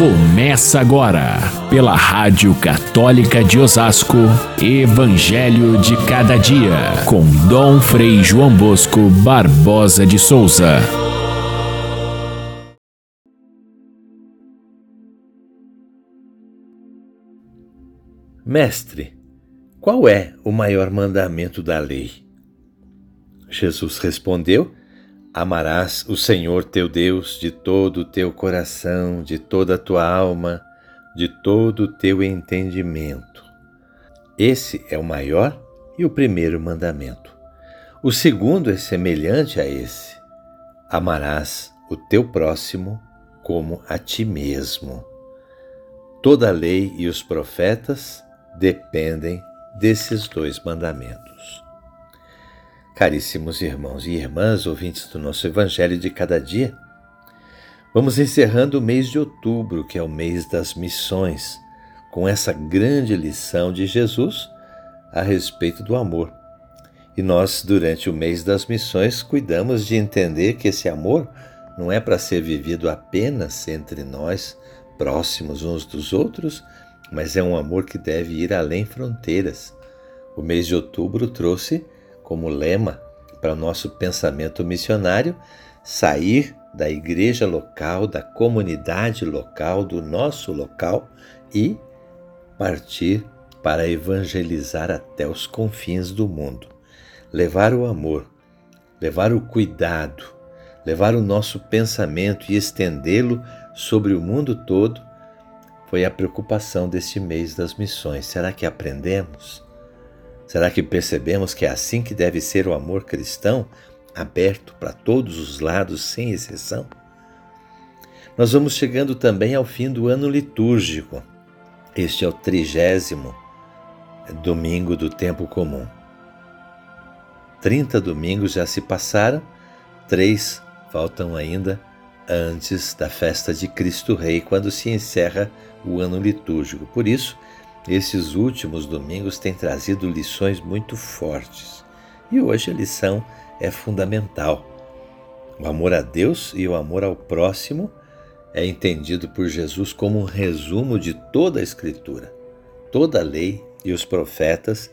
Começa agora, pela Rádio Católica de Osasco, Evangelho de Cada Dia, com Dom Frei João Bosco Barbosa de Souza. Mestre, qual é o maior mandamento da lei? Jesus respondeu: Amarás o Senhor teu Deus de todo o teu coração, de toda a tua alma, de todo o teu entendimento. Esse é o maior e o primeiro mandamento. O segundo é semelhante a esse: Amarás o teu próximo como a ti mesmo. Toda a lei e os profetas dependem desses dois mandamentos. Caríssimos irmãos e irmãs, ouvintes do nosso Evangelho de cada dia, vamos encerrando o mês de outubro, que é o mês das missões, com essa grande lição de Jesus a respeito do amor. E nós, durante o mês das missões, cuidamos de entender que esse amor não é para ser vivido apenas entre nós, próximos uns dos outros, mas é um amor que deve ir além fronteiras. O mês de outubro trouxe como lema para o nosso pensamento missionário sair da igreja local, da comunidade local, do nosso local e partir para evangelizar até os confins do mundo. Levar o amor, levar o cuidado, levar o nosso pensamento e estendê-lo sobre o mundo todo foi a preocupação deste mês das missões. Será que aprendemos? Será que percebemos que é assim que deve ser o amor cristão, aberto para todos os lados, sem exceção? Nós vamos chegando também ao fim do ano litúrgico. Este é o trigésimo domingo do tempo comum. Trinta domingos já se passaram, três faltam ainda antes da festa de Cristo Rei, quando se encerra o ano litúrgico. Por isso, esses últimos domingos têm trazido lições muito fortes e hoje a lição é fundamental. O amor a Deus e o amor ao próximo é entendido por Jesus como um resumo de toda a Escritura. Toda a lei e os profetas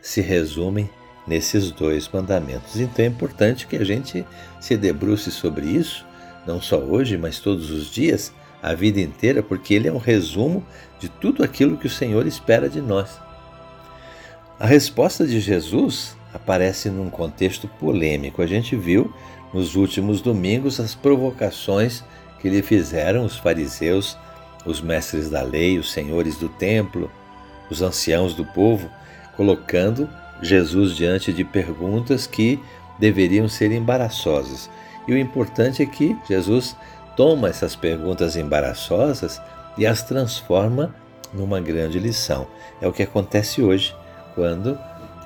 se resumem nesses dois mandamentos. Então é importante que a gente se debruce sobre isso, não só hoje, mas todos os dias, a vida inteira, porque ele é um resumo de tudo aquilo que o Senhor espera de nós. A resposta de Jesus aparece num contexto polêmico. A gente viu nos últimos domingos as provocações que lhe fizeram os fariseus, os mestres da lei, os senhores do templo, os anciãos do povo, colocando Jesus diante de perguntas que deveriam ser embaraçosas. E o importante é que Jesus toma essas perguntas embaraçosas e as transforma numa grande lição. É o que acontece hoje quando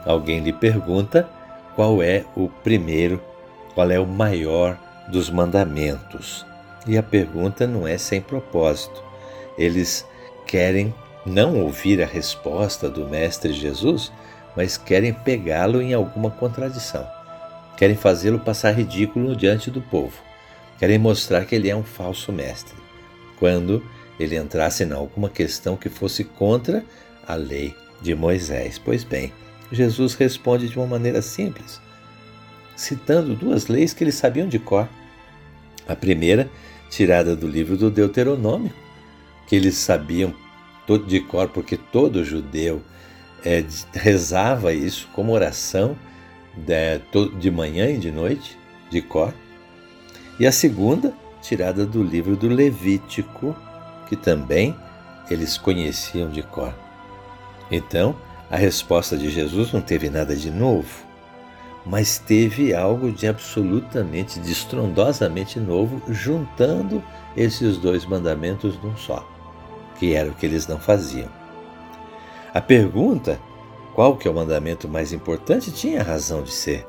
alguém lhe pergunta qual é o primeiro, qual é o maior dos mandamentos. E a pergunta não é sem propósito. Eles querem não ouvir a resposta do Mestre Jesus, mas querem pegá-lo em alguma contradição. Querem fazê-lo passar ridículo diante do povo querem mostrar que ele é um falso mestre, quando ele entrasse em alguma questão que fosse contra a lei de Moisés. Pois bem, Jesus responde de uma maneira simples, citando duas leis que eles sabiam de cor. A primeira, tirada do livro do Deuteronômio, que eles sabiam de cor, porque todo judeu é, rezava isso como oração de, de manhã e de noite, de cor e a segunda, tirada do livro do Levítico, que também eles conheciam de cor. Então, a resposta de Jesus não teve nada de novo, mas teve algo de absolutamente, de estrondosamente novo, juntando esses dois mandamentos num só, que era o que eles não faziam. A pergunta, qual que é o mandamento mais importante, tinha razão de ser,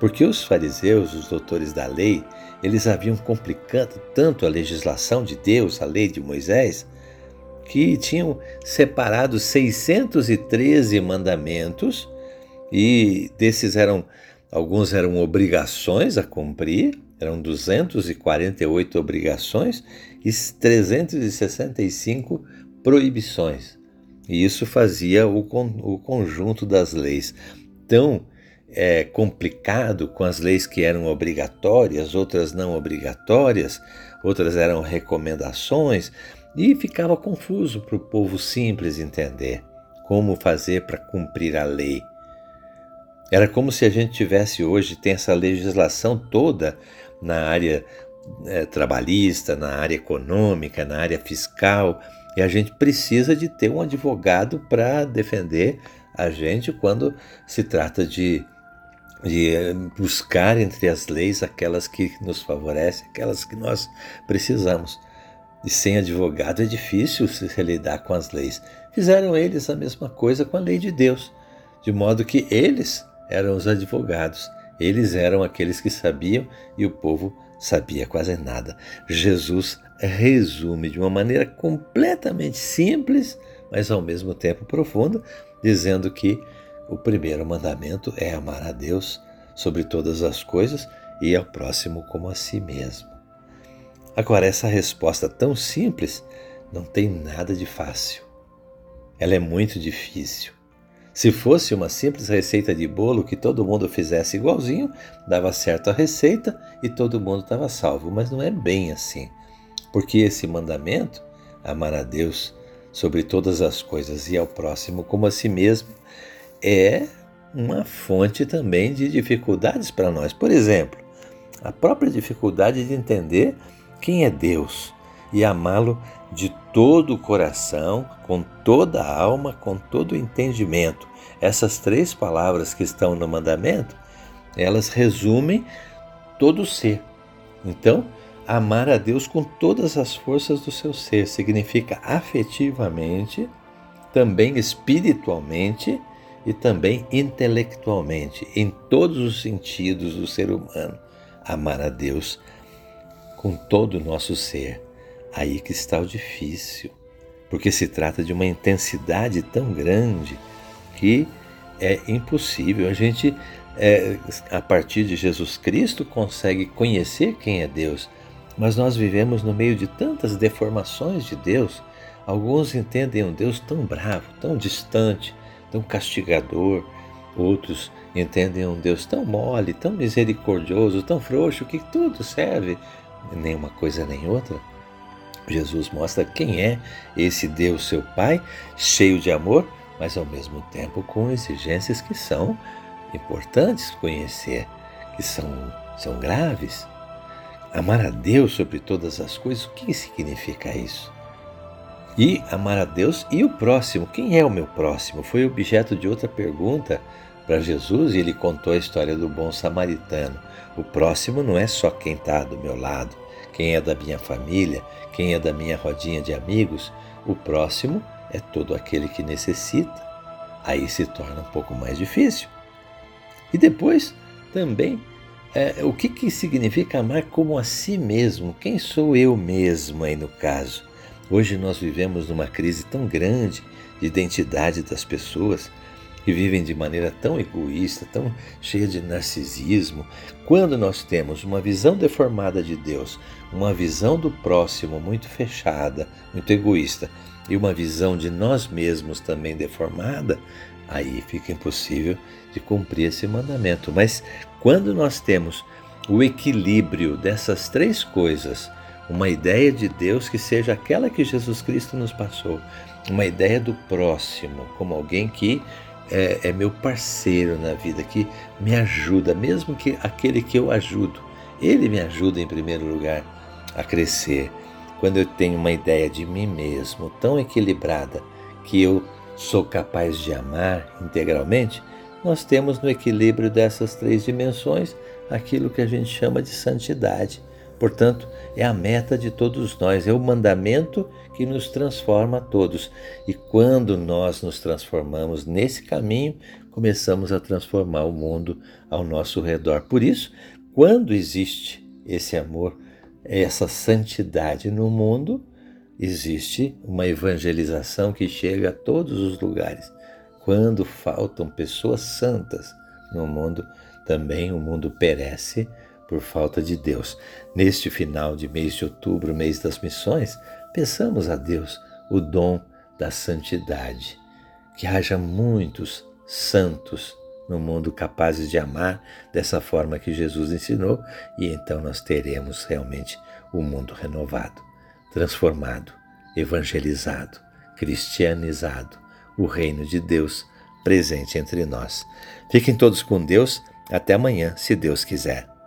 porque os fariseus, os doutores da lei, eles haviam complicado tanto a legislação de Deus, a lei de Moisés, que tinham separado 613 mandamentos e desses eram alguns eram obrigações a cumprir, eram 248 obrigações e 365 proibições. E isso fazia o, o conjunto das leis tão é, complicado com as leis que eram obrigatórias, outras não obrigatórias, outras eram recomendações, e ficava confuso para o povo simples entender como fazer para cumprir a lei. Era como se a gente tivesse hoje, tem essa legislação toda na área é, trabalhista, na área econômica, na área fiscal, e a gente precisa de ter um advogado para defender a gente quando se trata de, de eh, buscar entre as leis aquelas que nos favorecem, aquelas que nós precisamos. E sem advogado é difícil se lidar com as leis. Fizeram eles a mesma coisa com a lei de Deus, de modo que eles eram os advogados, eles eram aqueles que sabiam e o povo sabia quase nada. Jesus resume de uma maneira completamente simples, mas ao mesmo tempo profunda, dizendo que o primeiro mandamento é amar a Deus sobre todas as coisas e ao próximo como a si mesmo. Agora, essa resposta tão simples não tem nada de fácil. Ela é muito difícil. Se fosse uma simples receita de bolo que todo mundo fizesse igualzinho, dava certo a receita e todo mundo estava salvo. Mas não é bem assim. Porque esse mandamento, amar a Deus sobre todas as coisas e ao próximo como a si mesmo, é uma fonte também de dificuldades para nós. Por exemplo, a própria dificuldade de entender quem é Deus e amá-lo de todo o coração, com toda a alma, com todo o entendimento. Essas três palavras que estão no mandamento, elas resumem todo o ser. Então, amar a Deus com todas as forças do seu ser significa afetivamente, também espiritualmente e também intelectualmente, em todos os sentidos do ser humano. Amar a Deus com todo o nosso ser. Aí que está o difícil, porque se trata de uma intensidade tão grande que é impossível. A gente, é, a partir de Jesus Cristo, consegue conhecer quem é Deus, mas nós vivemos no meio de tantas deformações de Deus. Alguns entendem um Deus tão bravo, tão distante, tão castigador. Outros entendem um Deus tão mole, tão misericordioso, tão frouxo, que tudo serve, nem uma coisa nem outra. Jesus mostra quem é esse Deus, seu Pai, cheio de amor, mas ao mesmo tempo com exigências que são importantes conhecer, que são, são graves. Amar a Deus sobre todas as coisas, o que significa isso? E amar a Deus e o próximo. Quem é o meu próximo? Foi objeto de outra pergunta para Jesus e ele contou a história do bom samaritano. O próximo não é só quem está do meu lado, quem é da minha família, quem é da minha rodinha de amigos. O próximo é todo aquele que necessita. Aí se torna um pouco mais difícil. E depois também é, o que, que significa amar como a si mesmo? Quem sou eu mesmo aí no caso? Hoje nós vivemos numa crise tão grande de identidade das pessoas que vivem de maneira tão egoísta, tão cheia de narcisismo. Quando nós temos uma visão deformada de Deus, uma visão do próximo muito fechada, muito egoísta, e uma visão de nós mesmos também deformada, aí fica impossível de cumprir esse mandamento. Mas quando nós temos o equilíbrio dessas três coisas, uma ideia de Deus que seja aquela que Jesus Cristo nos passou, uma ideia do próximo como alguém que é, é meu parceiro na vida, que me ajuda, mesmo que aquele que eu ajudo, ele me ajuda em primeiro lugar a crescer. Quando eu tenho uma ideia de mim mesmo tão equilibrada que eu sou capaz de amar integralmente, nós temos no equilíbrio dessas três dimensões aquilo que a gente chama de santidade. Portanto, é a meta de todos nós, é o mandamento que nos transforma a todos. E quando nós nos transformamos nesse caminho, começamos a transformar o mundo ao nosso redor. Por isso, quando existe esse amor, essa santidade no mundo, existe uma evangelização que chega a todos os lugares. Quando faltam pessoas santas no mundo, também o mundo perece por falta de Deus. Neste final de mês de outubro, mês das missões, peçamos a Deus o dom da santidade. Que haja muitos santos no mundo capazes de amar dessa forma que Jesus ensinou, e então nós teremos realmente o um mundo renovado, transformado, evangelizado, cristianizado, o reino de Deus presente entre nós. Fiquem todos com Deus. Até amanhã, se Deus quiser.